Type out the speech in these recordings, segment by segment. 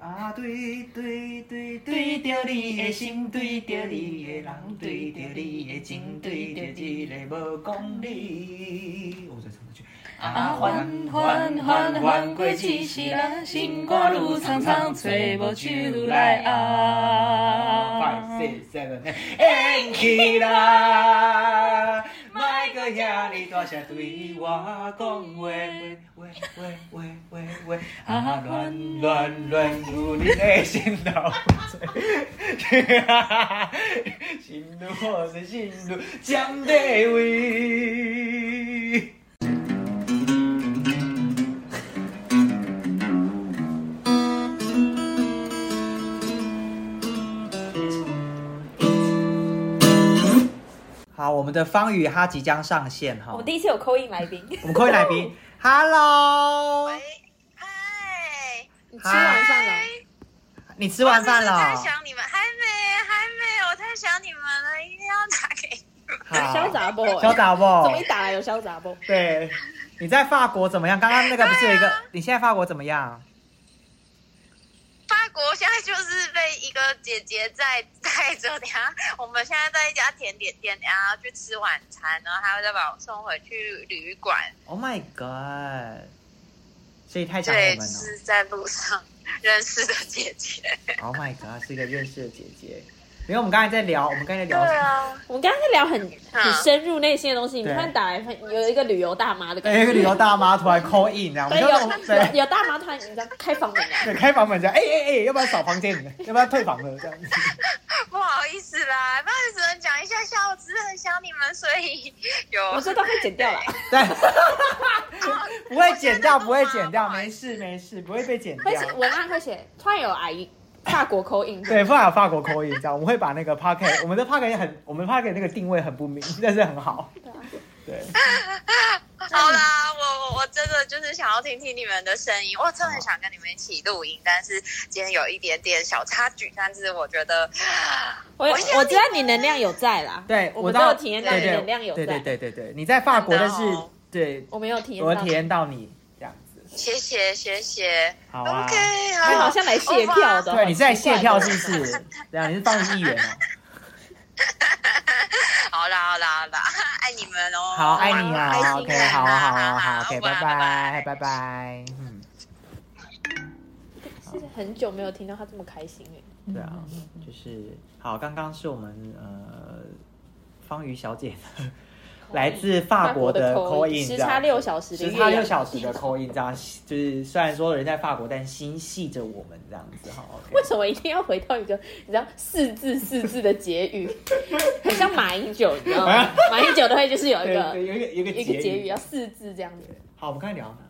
啊，对对对对着你的心，对着你的人，对着你的情，对着一个无讲理。啊，缓缓缓缓过一世人，心肝愈苍苍，找无手来握。Five, six, seven, eight，演起来，莫搁遐尼大声对我讲话，话话话话话，啊乱乱乱入你的心头，心如我是心如江地位。好，我们的方宇他即将上线哈我们。第一次有扣印来宾，我们扣印来宾，Hello，喂，嗨，你吃完饭了？你吃完饭我太？想你们，还没，还没，我太想你们了，一定要打给你们。好潇洒不？潇洒不？怎么一打来有潇洒不？对，你在法国怎么样？刚刚那个不是有一个？你现在法国怎么样？法国现在就是被一个姐姐在带着，等下我们现在在一家甜点店，然后去吃晚餐，然后还会再把我送回去旅馆。Oh my god！所以太想我对，们了。是在路上认识的姐姐。Oh my god！是一个认识的姐姐。因为我们刚才在聊，我们刚才在聊我们刚刚在聊很很深入内心的东西，你突然打来有一个旅游大妈的感对，觉，一个旅游大妈突然 call in，然后我对，们就有有大妈突然你知道开房门了，对开房门这样，哎哎哎，要不要扫房间？要不要退房了？这样子。不好意思啦，不好意思，只能讲一下下，我只是很想你们，所以有。我这都会剪掉了，对，不会剪掉，不会剪掉，没事没事，不会被剪掉。会写文案会写，突然有阿姨法国口音，对，不然有法国口音，这样我们会把那个 p o c k e t 我们的 p o c k e t 很，我们 p o c k e t 那个定位很不明，但是很好。对啊。对，好啦，我我我真的就是想要听听你们的声音，我真的很想跟你们一起录音，但是今天有一点点小插曲，但是我觉得我我我知道你能量有在啦，对我都有体验到你能量有在，对对对对对，你在法国，但是对，我没有体验到，我体验到你。谢谢谢谢好啊，OK，你好，好像来谢票的哦，对，你是在谢票是不是？对啊，你是当议员哦。好啦好啦好啦，爱你们哦，好，爱你开啊，OK，好啊，好啊，好好，OK，拜拜，拜拜。嗯，是很久没有听到他这么开心哎。对啊，就是好，刚刚是我们呃方瑜小姐的来自法国的法 call 国 in，时差六小时的时差六小时的 call in，这样就是虽然说人在法国，但心系着我们这样子哈。为什么一定要回到一个你知道四字四字的结语，很像马英九，你知道吗？马英九的会就是有一个有一个有一个一个结语语要四字这样子。好，我们开始聊哪？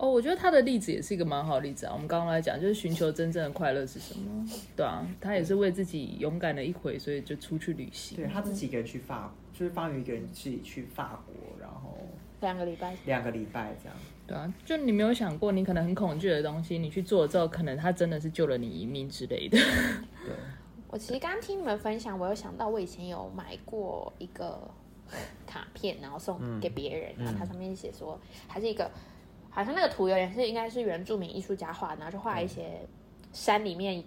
哦，我觉得他的例子也是一个蛮好的例子啊。我们刚刚来讲，就是寻求真正的快乐是什么？对啊，他也是为自己勇敢的一回，所以就出去旅行。对他自己一个人去法，就是方宇一个人自己去法国，然后两个礼拜，两个礼拜这样。对啊，就你没有想过，你可能很恐惧的东西，你去做了之后，可能他真的是救了你一命之类的。对，我其实刚刚听你们分享，我有想到我以前有买过一个卡片，然后送给别人，然后它上面写说，还是一个好像那个图有点是应该是原住民艺术家画的，然后就画一些山里面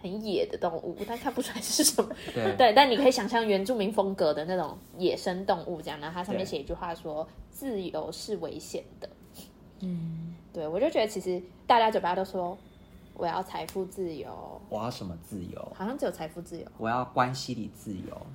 很野的动物，但看不出来是什么。对对，但你可以想象原住民风格的那种野生动物这样，然后它上面对写一句话说：“自由是危险的。”嗯，对我就觉得其实大家嘴巴都说我要财富自由，我要什么自由？好像只有财富自由。我要关系里自由，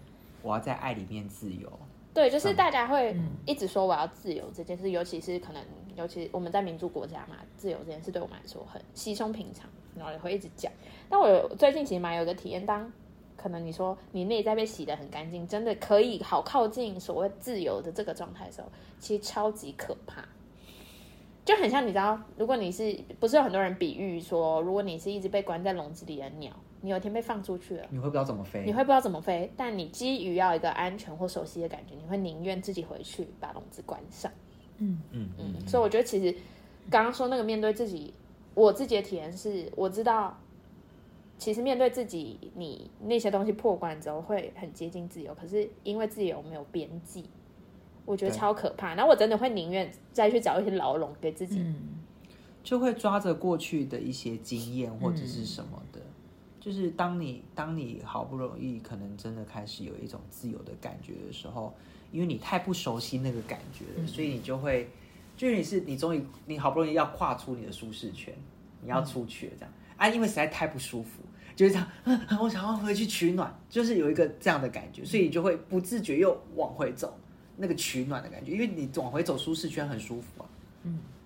我要在爱里面自由。对，就是大家会一直说我要自由这件事，尤其是可能，尤其我们在民主国家嘛，自由这件事对我们来说很稀松平常，然后也会一直讲。但我最近其实蛮有一个体验，当可能你说你内在被洗得很干净，真的可以好靠近所谓自由的这个状态的时候，其实超级可怕。就很像你知道，如果你是不是有很多人比喻说，如果你是一直被关在笼子里的鸟，你有一天被放出去了，你会不知道怎么飞，你会不知道怎么飞，但你基于要一个安全或熟悉的感觉，你会宁愿自己回去把笼子关上。嗯。嗯嗯，所以我觉得其实刚刚说那个面对自己，我自己的体验是，我知道其实面对自己，你那些东西破关之后会很接近自由，可是因为自由没有边际，我觉得超可怕。然后我真的会宁愿再去找一些牢笼给自己。嗯。就会抓着过去的一些经验或者是什么的，就是当你当你好不容易可能真的开始有一种自由的感觉的时候，因为你太不熟悉那个感觉了，所以你就会，就是你是你终于你好不容易要跨出你的舒适圈，你要出去了这样啊，因为实在太不舒服。就是这样，嗯，我想要回去取暖，就是有一个这样的感觉，所以你就会不自觉又往回走，那个取暖的感觉，因为你往回走舒适圈很舒服啊，嗯，对。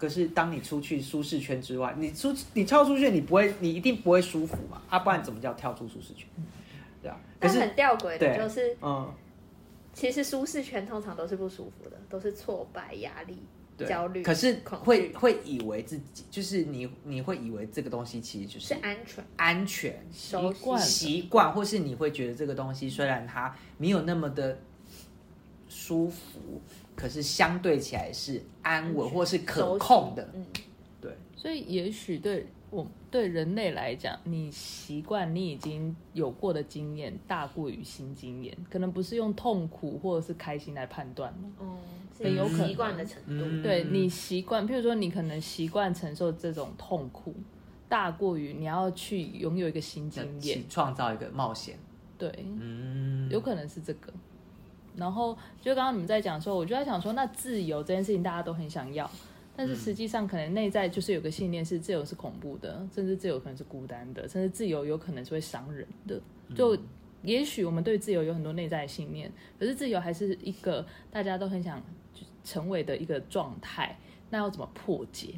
可是当你出去舒适圈之外，你出你跳出去，你不会，你一定不会舒服嘛，啊，不然怎么叫跳出舒适圈？对啊。可但是很吊诡的就是，嗯，其实舒适圈通常都是不舒服的，都是挫败、压力、焦虑，可是会会以为自己就是你你会以为这个东西其实就是是安全、安全习惯。习惯，或是你会觉得这个东西虽然它没有那么的舒服，可是相对起来是安稳或是可控的。嗯，对，所以也许对我对人类来讲，你习惯你已经有过的经验大过于新经验，可能不是用痛苦或者是开心来判断的。嗯，很有可能习惯的程度。嗯对你习惯，譬如说你可能习惯承受这种痛苦，大过于你要去拥有一个新经验去。创造一个冒险。对，嗯，有可能是这个。然后就刚刚你们在讲的时候，我就在想说，那自由这件事情大家都很想要，但是实际上可能内在就是有个信念是自由是恐怖的，甚至自由可能是孤单的，甚至自由有可能是会伤人的。就也许我们对自由有很多内在的信念，可是自由还是一个大家都很想成为的一个状态，那要怎么破解？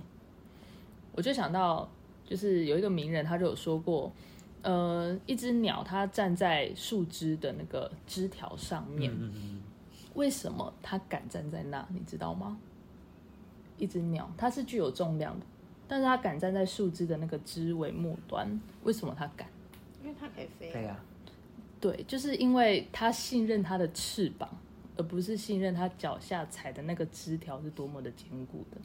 我就想到，就是有一个名人他就有说过，呃，一只鸟它站在树枝的那个枝条上面，嗯嗯为什么它敢站在那？你知道吗？一只鸟它是具有重量的，但是它敢站在树枝的那个枝尾末端，为什么它敢？因为它可以飞嗯，。对呀、对，就是因为它信任它的翅膀，而不是信任它脚下踩的那个枝条是多么的坚固的。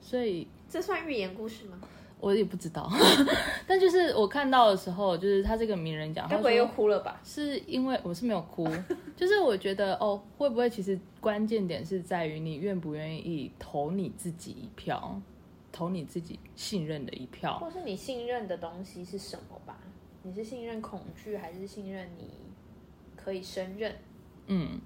所以这算寓言故事吗？我也不知道，但就是我看到的时候，就是他这个名人讲，他该不会又哭了吧？是因为我是没有哭，就是我觉得哦，会不会其实关键点是在于你愿不愿意投你自己一票，投你自己信任的一票。或是你信任的东西是什么吧？你是信任恐惧，还是信任你可以胜任？嗯，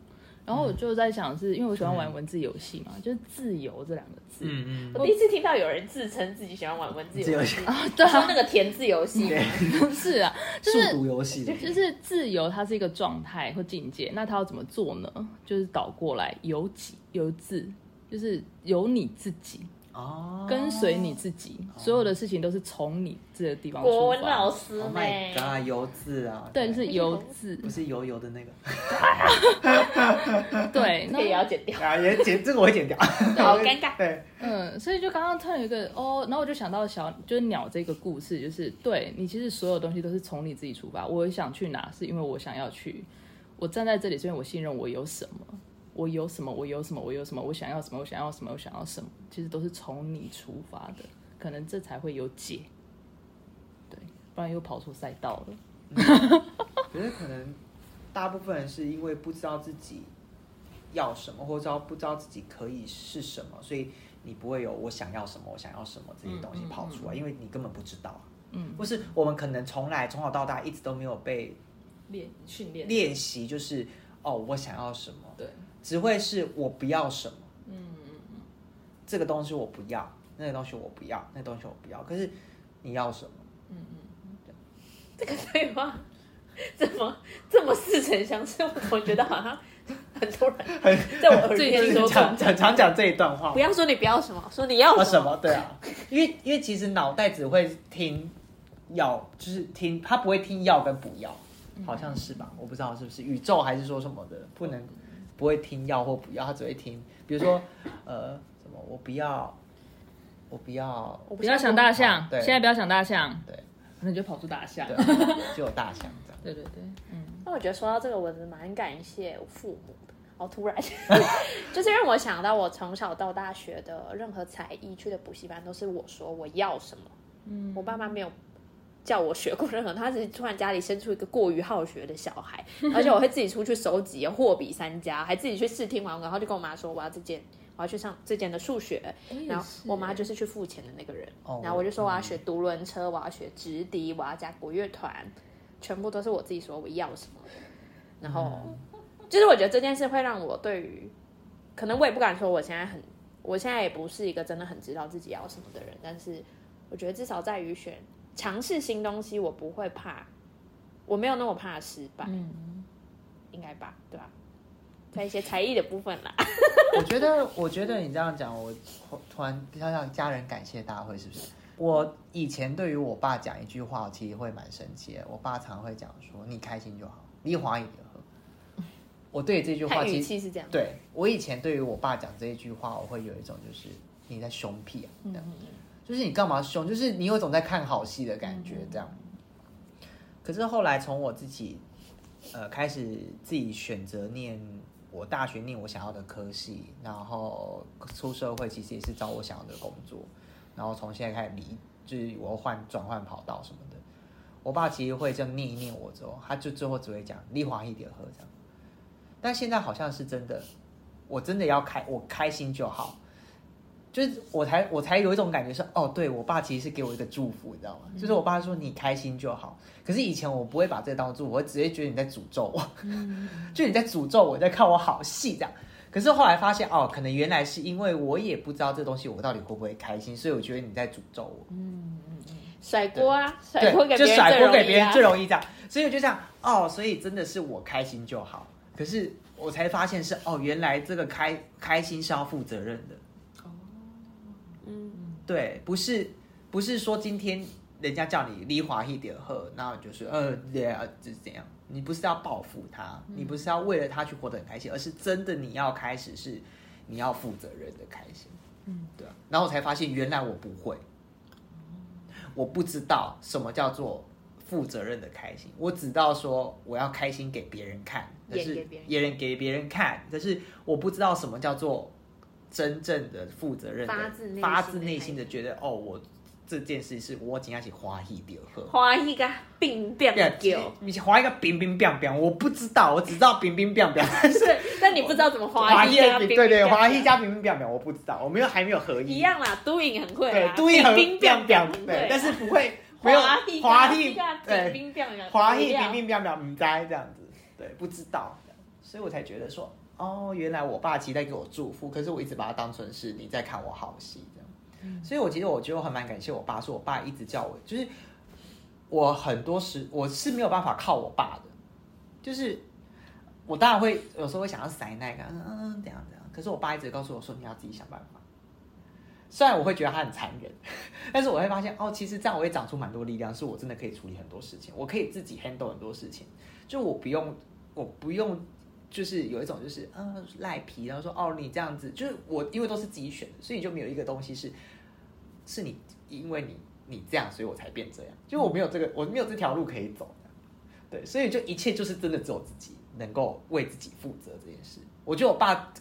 然后我就在想是，因为我喜欢玩文字游戏嘛，就是自由这两个字。嗯嗯，我第一次听到有人自称自己喜欢玩文字游戏。自由游，对说那个填字游戏。吗，不 是啊，就是速读游戏，就是自由，它是一个状态或境界。那它要怎么做呢？就是倒过来，由己由自，就是由你自己，哦，跟随你自己，所有的事情都是从你这个地方国出文老发。师 Oh 呢？my god，油字啊，对，就是油字，不是油油的那个。对，那个也要剪掉，啊，也剪这个我会剪掉，好尴尬。对，嗯，所以就刚刚突然有一个哦，然后我就想到小就是鸟这个故事，就是对你其实所有东西都是从你自己出发。我想去哪，是因为我想要去，我站在这里是因为我信任我有什么，我有什么，我有什么，我有什么，我想要什么，我想要什么，我想要什么，其实都是从你出发的，可能这才会有解。对，不然又跑出赛道了。可是可能大部分人是因为不知道自己要什么，或者不知道自己可以是什么，所以你不会有我想要什么，我想要什么这些东西跑出来，因为你根本不知道啊。嗯，或是我们可能从来从小到大一直都没有被练训练练习，就是哦，我想要什么，对，只会是我不要什么，嗯嗯嗯，这个东西我不要，那个东西我不要，那个东西我不要。可是你要什么？嗯嗯这个对话怎么这么似曾相识？我总觉得好像很多人 在我耳边说常过。常常讲这一段话不。要说你不要什么，说你要什么。啊什么？对啊，因为因为其实脑袋只会听要，就是听他不会听要跟不要，好像是吧？我不知道是不是宇宙还是说什么的，不能不会听要或不要，他只会听，比如说呃什么我不要，我不要，我不要想大象，对现在不要想大象，对那你就跑出大象。对，就有大象这样。对对对，嗯。那我觉得说到这个，我真的蛮感谢我父母的。好突然，就是让我想到我从小到大学的任何才艺、去的补习班，都是我说我要什么。嗯，我爸妈没有叫我学过任何，他只是突然家里生出一个过于好学的小孩，而且我会自己出去收集货比三家，还自己去试听完，然后就跟我妈说我要这件，我要去上这间的数学，然后我妈就是去付钱的那个人，哦然后我就说我要学独轮车，我要学直笛，我要加国乐团，全部都是我自己说我要什么，然后、就是我觉得这件事会让我对于，可能我也不敢说我现在很，我现在也不是一个真的很知道自己要什么的人，但是我觉得至少在于选尝试新东西，我不会怕，我没有那么怕失败，嗯，应该吧，对吧？在一些才艺的部分啦，我觉得，我觉得你这样讲，我突然想想家人感谢大会是不是？我以前对于我爸讲一句话，我其实会蛮生气的。我爸常会讲说：“你开心就好，你花一点喝。”我对这句话语其实气是这样，对我以前对于我爸讲这一句话，我会有一种就是你在凶屁啊，这样，就是你干嘛凶？就是你有种在看好戏的感觉，这样。可是后来从我自己呃开始自己选择念我大学念我想要的科系，然后出社会其实也是找我想要的工作，然后从现在开始离，就是我要换转换跑道什么的。我爸其实会这样念一念我之后，他就最后只会讲丽华一点喝这样。但现在好像是真的，我真的要开，我开心就好。就是我才我才有一种感觉是，哦，对我爸其实是给我一个祝福，你知道吗？就是我爸说你开心就好。可是以前我不会把这个当祝福，我会直接觉得你在诅咒我，就你在诅咒我，在看我好戏这样。可是后来发现，哦，可能原来是因为我也不知道这东西我到底会不会开心，所以我觉得你在诅咒我。嗯嗯甩锅啊，甩锅给，就给别人甩锅给别人最容易啊最容易这样，所以我就这样哦，所以真的是我开心就好。可是我才发现是哦，原来这个开开心是要负责任的。嗯，对，不是不是说今天人家叫你离华一点喝，然后你就是呃，对啊，就是这样。你不是要报复他，你不是要为了他去活得很开心，而是真的你要开始是你要负责任的开心。嗯，对啊。然后我才发现原来我不会，我不知道什么叫做负责任的开心，我只知道说我要开心给别人看，可是别人给别人看，可是我不知道什么叫做真正的负责任的发自内心的发自内心的觉得哦，我这件事是我今天是花一点喝。花一个病病对狗，，你划一个冰冰冰冰，我不知道，我只知道冰冰冰冰，但是，但你不知道怎么花划一一啊，对对，冰划一加冰冰冰冰，我不知道，我没有还没有合一一样啦，都影很会对啦，，都一很冰冰冰冰。对，但是不会没有华一对，冰冰冰华裔冰冰冰冰唔知这样子，对，不知道，所以我才觉得说，哦，原来我爸期待给我祝福，可是我一直把它当成是你在看我好戏这样。所以，我其实我觉得我很蛮感谢我爸，是我爸一直叫我，就是我很多时我是没有办法靠我爸的，就是我当然会有时候会想要塞那个，嗯嗯，怎样怎样，可是我爸一直告诉我说你要自己想办法。虽然我会觉得他很残忍，但是我会发现哦，其实这样我会长出蛮多力量，是我真的可以处理很多事情，我可以自己 handle 很多事情，就我不用，我不用，就是有一种就是嗯赖皮，然后说哦你这样子，就是我因为都是自己选的，所以就没有一个东西是是你因为你你这样，所以我才变这样，就我没有这个我没有这条路可以走，对，所以就一切就是真的只有自己能够为自己负责这件事。我觉得我爸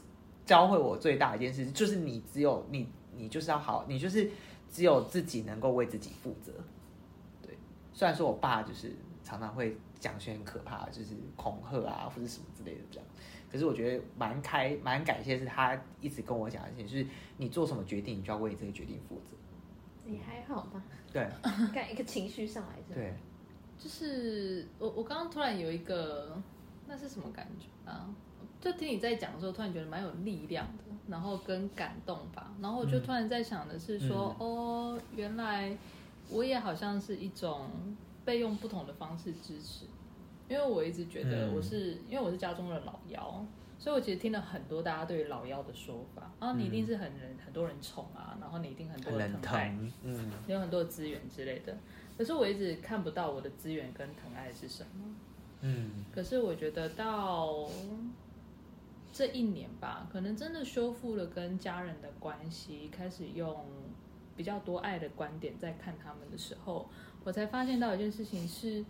教会我最大的一件事，就是你只有你你就是要好，你就是只有自己能够为自己负责。对，虽然说我爸就是常常会讲些很可怕的，就是恐吓啊或者什么之类的这样，可是我觉得蛮开蛮感谢，是他一直跟我讲一些，就是你做什么决定，你就要为这个决定负责。你还好吧？对看一个情绪上来是对，就是我我刚刚突然有一个，那是什么感觉啊？就听你在讲的时候，突然觉得蛮有力量的，然后跟感动吧。然后我就突然在想的是说，哦，原来我也好像是一种被用不同的方式支持，因为我一直觉得嗯。我是、因为我是家中的老幺，所以我其实听了很多大家对于老幺的说法，啊，你一定是很人很多人宠啊，然后你一定很多人人疼爱。疼，嗯。有很多资源之类的，可是我一直看不到我的资源跟疼爱是什么。嗯。可是我觉得到这一年吧，可能真的修复了跟家人的关系，开始用比较多爱的观点在看他们的时候，我才发现到一件事情是，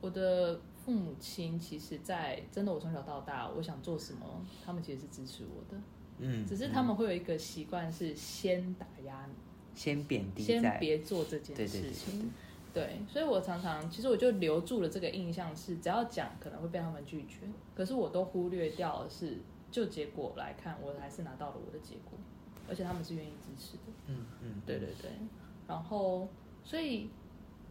我的父母亲其实，在真的我从小到大，我想做什么，他们其实是支持我的，嗯，只是他们会有一个习惯是先打压你。先贬低先，别做这件对对对事情。对，所以我常常其实我就留住了这个印象是，只要讲可能会被他们拒绝，可是我都忽略掉的是就结果来看，我还是拿到了我的结果，而且他们是愿意支持的。嗯嗯，对对对，然后所以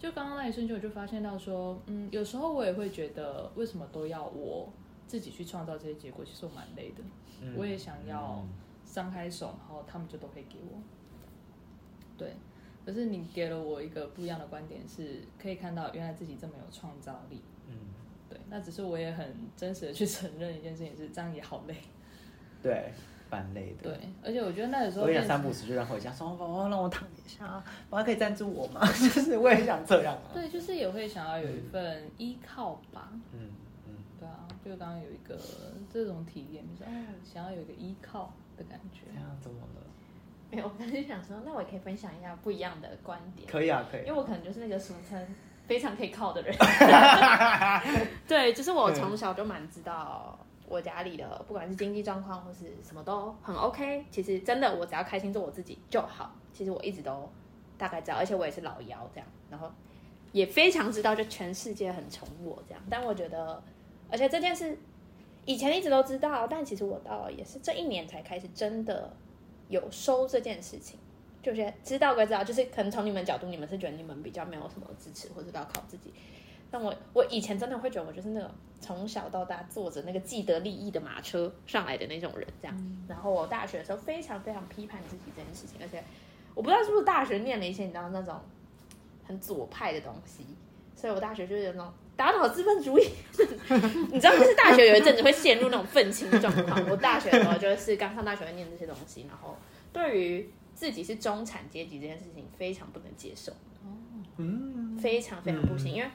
就刚刚那一瞬间，我就发现到说，嗯，有时候我也会觉得，为什么都要我自己去创造这些结果？其实我蛮累的，嗯我也想要张开手，然后他们就都可以给我。对，可是你给了我一个不一样的观点，是可以看到原来自己这么有创造力。嗯，对，那只是我也很真实的去 承认一件事情是，这样也好累。对，蛮累的。对，而且我觉得那个时候我也三不时就让回家说，宝宝让我躺一下，宝宝可以赞助我吗？就是我也想这样啊。对，就是也会想要有一份依靠吧。嗯嗯，对啊，就刚刚有一个这种体验，就是哦，想要有一个依靠的感觉这。样怎么了？没有，我刚才想说，那我也可以分享一下不一样的观点，可以啊，可以因为。我可能就是那个俗称非常可以靠的人。对，就是我从小就蛮知道我家里的，不管是经济状况或是什么都很 OK。其实真的，我只要开心做我自己就好。其实我一直都大概知道，而且我也是老幺这样，然后也非常知道，就全世界很宠我这样。但我觉得，而且这件事以前一直都知道，但其实我到也是这一年才开始真的有收这件事情。就是知道归知道，就是可能从你们角度，你们是觉得你们比较没有什么支持，或者要靠自己。但我我以前真的会觉得我就是那种从小到大坐着那个既得利益的马车上来的那种人，这样。然后我大学的时候非常非常批判自己这件事情，而且我不知道是不是大学念了一些你知道那种很左派的东西，所以我大学就是有那种打倒资本主义。你知道，就是大学有一阵子会陷入那种愤青状况。我大学的时候就是刚上大学会念这些东西，然后对于自己是中产阶级这件事情非常不能接受，嗯，非常非常不行，因为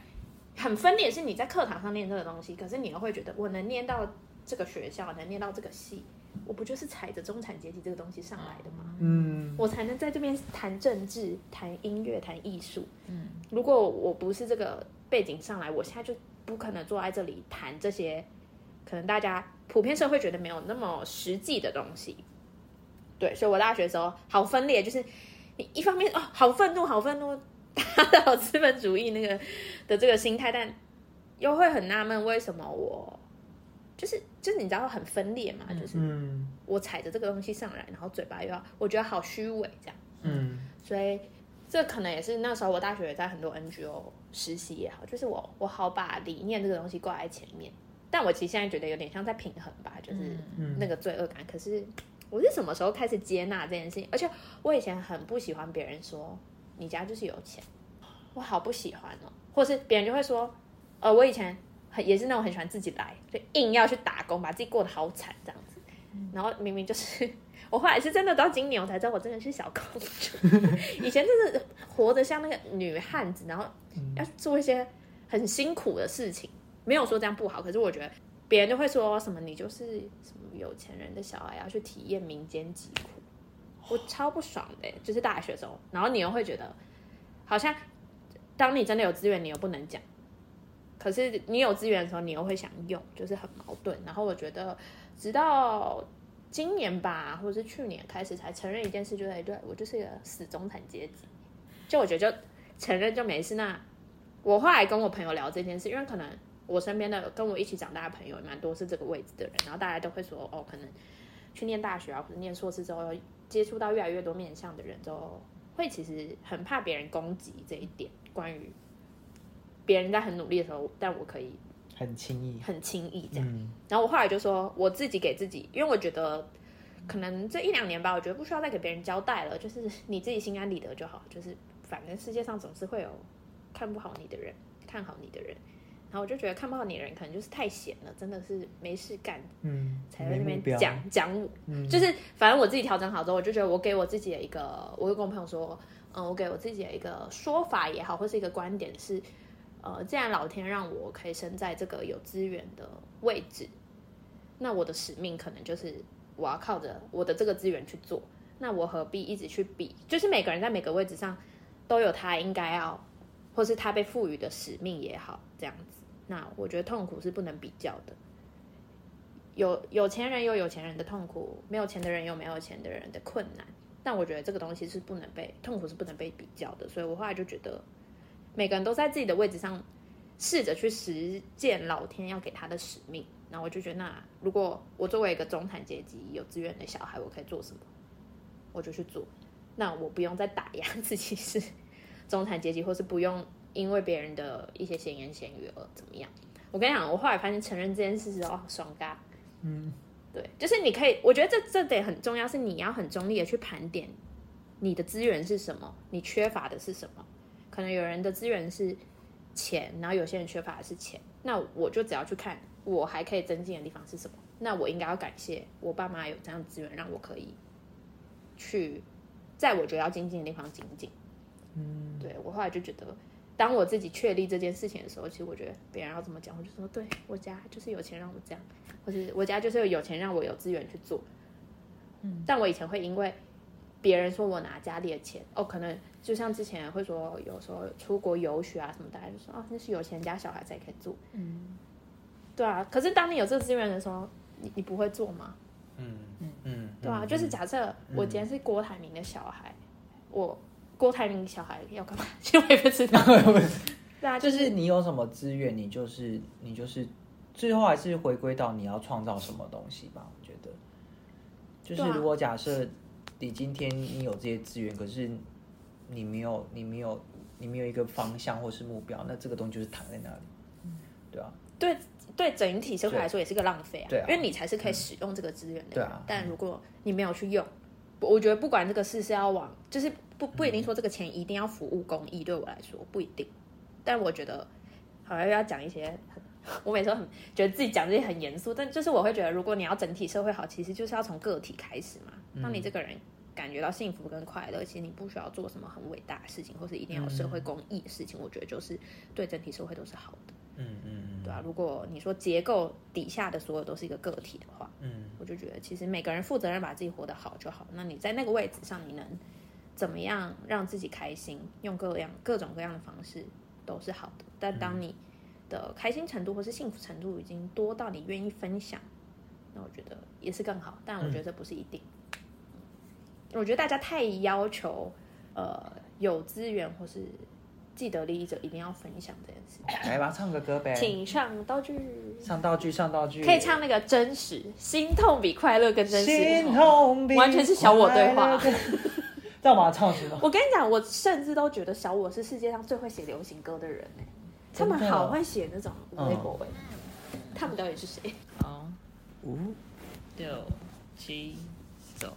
很分裂。是你在课堂上念这个东西，可是你又会觉得我能念到这个学校，能念到这个系，我不就是踩着中产阶级这个东西上来的吗？嗯，我才能在这边谈政治、谈音乐、谈艺术。嗯，如果我不是这个背景上来，我现在就不可能坐在这里谈这些可能大家普遍社会觉得没有那么实际的东西。对，所以我大学的时候好分裂，就是你一方面哦好愤怒，好愤怒，打倒资本主义那个的这个心态，但又会很纳闷为什么我就是就是你知道很分裂嘛，就是嗯我踩着这个东西上来，然后嘴巴又要我觉得好虚伪这样。嗯所以这可能也是那时候我大学也在很多 NGO 实习也好，就是我我好把理念这个东西挂在前面，但我其实现在觉得有点像在平衡吧，就是嗯那个罪恶感。可是我是什么时候开始接纳这件事情？而且我以前很不喜欢别人说你家就是有钱，我好不喜欢哦，或是别人就会说，呃，我以前很也是那种很喜欢自己来，就硬要去打工，把自己过得好惨这样子。然后明明就是 我后来是真的到今年我才知道我真的是小公主，以前真的活得像那个女汉子，然后要做一些很辛苦的事情。没有说这样不好，可是我觉得别人就会说什么你就是什么有钱人的小孩要去体验民间疾苦，我超不爽的，就是大学时候，然后你又会觉得好像当你真的有资源，你又不能讲。可是你有资源的时候，你又会想用，就是很矛盾。然后我觉得，直到今年吧，或者是去年开始才承认一件事，就是对我就是一个死中产阶级。就我觉得就承认就没事。那我后来跟我朋友聊这件事，因为可能我身边的跟我一起长大的朋友蛮多是这个位置的人，然后大家都会说，哦，可能去念大学啊，或者念硕士之后，接触到越来越多面向的人之后，会其实很怕别人攻击这一点，关于别人在很努力的时候，但我可以很轻易。很轻易这样。嗯然后我后来就说，我自己给自己，因为我觉得可能这一两年吧，我觉得不需要再给别人交代了，就是你自己心安理得就好。就是反正世界上总是会有看不好你的人，看好你的人。我就觉得看不到你的人，可能就是太闲了，真的是没事干嗯，才在那边讲讲我。嗯就是反正我自己调整好之后，我就觉得我给我自己的一个，我会跟我朋友说，嗯，我给我自己的一个说法也好，或是一个观点是，呃，既然老天让我可以生在这个有资源的位置，那我的使命可能就是我要靠着我的这个资源去做，那我何必一直去比？就是每个人在每个位置上都有他应该要，或是他被赋予的使命也好，这样子。那我觉得痛苦是不能比较的。有有钱人有有钱人的痛苦，没有钱的人有没有钱的人的困难。但我觉得这个东西是不能被痛苦是不能被比较的，所以我后来就觉得每个人都在自己的位置上试着去实践老天要给他的使命。那我就觉得，那如果我作为一个中产阶级有资源的小孩，我可以做什么，我就去做。那我不用再打压自己是 中产阶级，或是不用因为别人的一些闲言闲语而怎么样。我跟你讲，我后来发现承认这件事是哦，爽嘎。嗯，对，就是你可以，我觉得这这点很重要，是你要很中立的去盘点你的资源是什么，你缺乏的是什么。可能有人的资源是钱，然后有些人缺乏的是钱，那我就只要去看我还可以增进的地方是什么，那我应该要感谢我爸妈有这样的资源，让我可以去在我觉得要精进的地方精进。嗯，对我后来就觉得，当我自己确立这件事情的时候，其实我觉得别人要怎么讲，我就说，对我家就是有钱让我这样，或是我家就是有钱让我有资源去做。嗯，但我以前会因为别人说我拿家里的钱，哦，可能就像之前会说，有时候出国游学啊什么，大家就说，哦，那是有钱家小孩才可以做。嗯，对啊，可是当你有这个资源的时候，你你不会做吗？嗯嗯嗯，对啊，就是假设我今天是郭台铭的小孩，我郭台铭小孩要干嘛？其实 我也不知道。对啊，就就是你有什么资源，你就是你就是，最后还是回归到你要创造什么东西吧。我觉得，就是如果假设你今天你有这些资源，可是你没有你没有你没有一个方向或是目标，那这个东西就是躺在那里，对啊，对对整体社会来说也是个浪费啊，对啊因为你才是可以使用这个资源的人。对啊但如果你没有去用，我觉得不管这个事是要往，就是不不一定说这个钱一定要服务公益，对我来说不一定。但我觉得，好像要讲一些，我每次都很觉得自己讲这些很严肃，但就是我会觉得，如果你要整体社会好，其实就是要从个体开始嘛。当你这个人感觉到幸福跟快乐，其实你不需要做什么很伟大的事情，或是一定要有社会公益的事情，我觉得就是对整体社会都是好的。嗯嗯嗯，对啊，如果你说结构底下的所有都是一个个体的话，嗯我就觉得其实每个人负责任把自己活得好就好。那你在那个位置上，你能怎么样让自己开心，用各样各种各样的方式都是好的。但当你的开心程度或是幸福程度已经多到你愿意分享，那我觉得也是更好。但我觉得这不是一定。我觉得大家太要求呃有资源或是既得利益者一定要分享这件事情。来吧，唱个歌呗，请上道具。上道具上道具，可以唱那个真实，心痛比快乐更真实。心痛比完全是小我对话快乐更。这样把它唱起来。我跟你讲，我甚至都觉得小我是世界上最会写流行歌的人呢、他们好会写那种无微嗯博文。他们到底是谁？好，五六七走。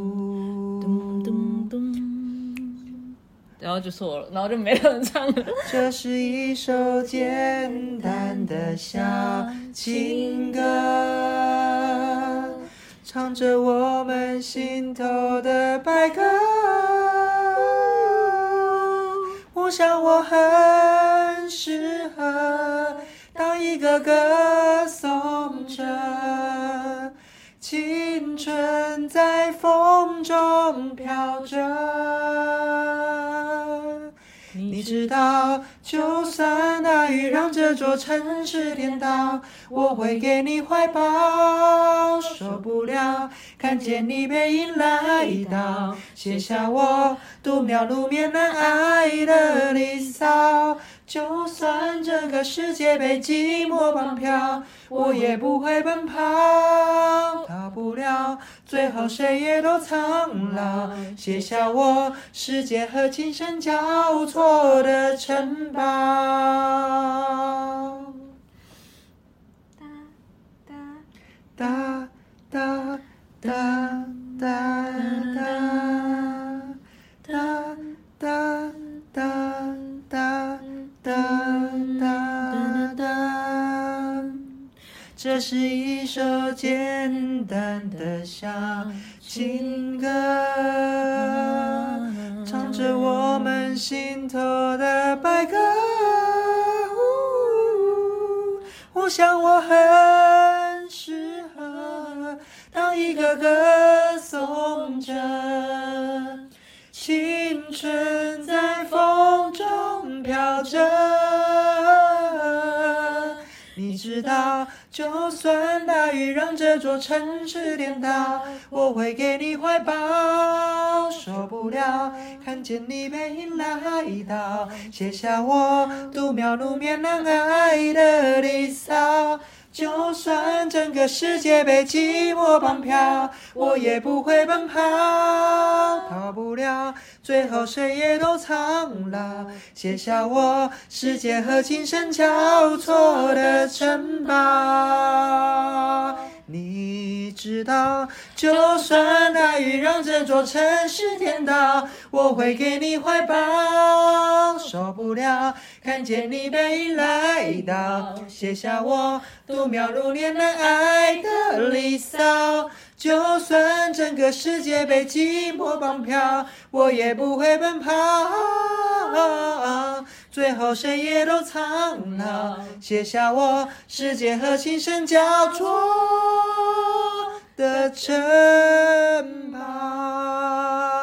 然后就错了，然后就没人唱了。这是一首简单的小情歌，唱着我们心头的白鸽。我想我很适合当一个歌颂者，青春在风中飘着。你知道，就算大雨让这座城市颠倒，我会给你怀抱。受不了看见你背影来到，写下我度秒如面难挨的离骚。就算整个世界被寂寞绑票，我也不会奔跑。逃不了，最后谁也都苍老，写下我世界和琴声交错的城堡。哒哒哒哒哒哒哒哒哒哒哒哒哒哒。这是一首简单的小情歌，唱着我们心头的白鸽。我想我很适合当一个歌颂者，青春在着。你知道，就算大雨让这座城市颠倒，我会给你怀抱。受不了，看见你背影来到，写下我度秒如年难挨的离骚。就算整个世界被寂寞绑票，我也不会奔跑，了，最后谁也都苍老，写下我世界和琴声交错的城堡。你知道，就算大雨让这座城市颠倒，我会给你怀抱。受不了，看见你背影来到，写下我度秒如年难挨的离骚。就算整个世界被寂寞绑票，我也不会奔跑。最后谁也都苍老，写下我世界和琴声交错的城堡。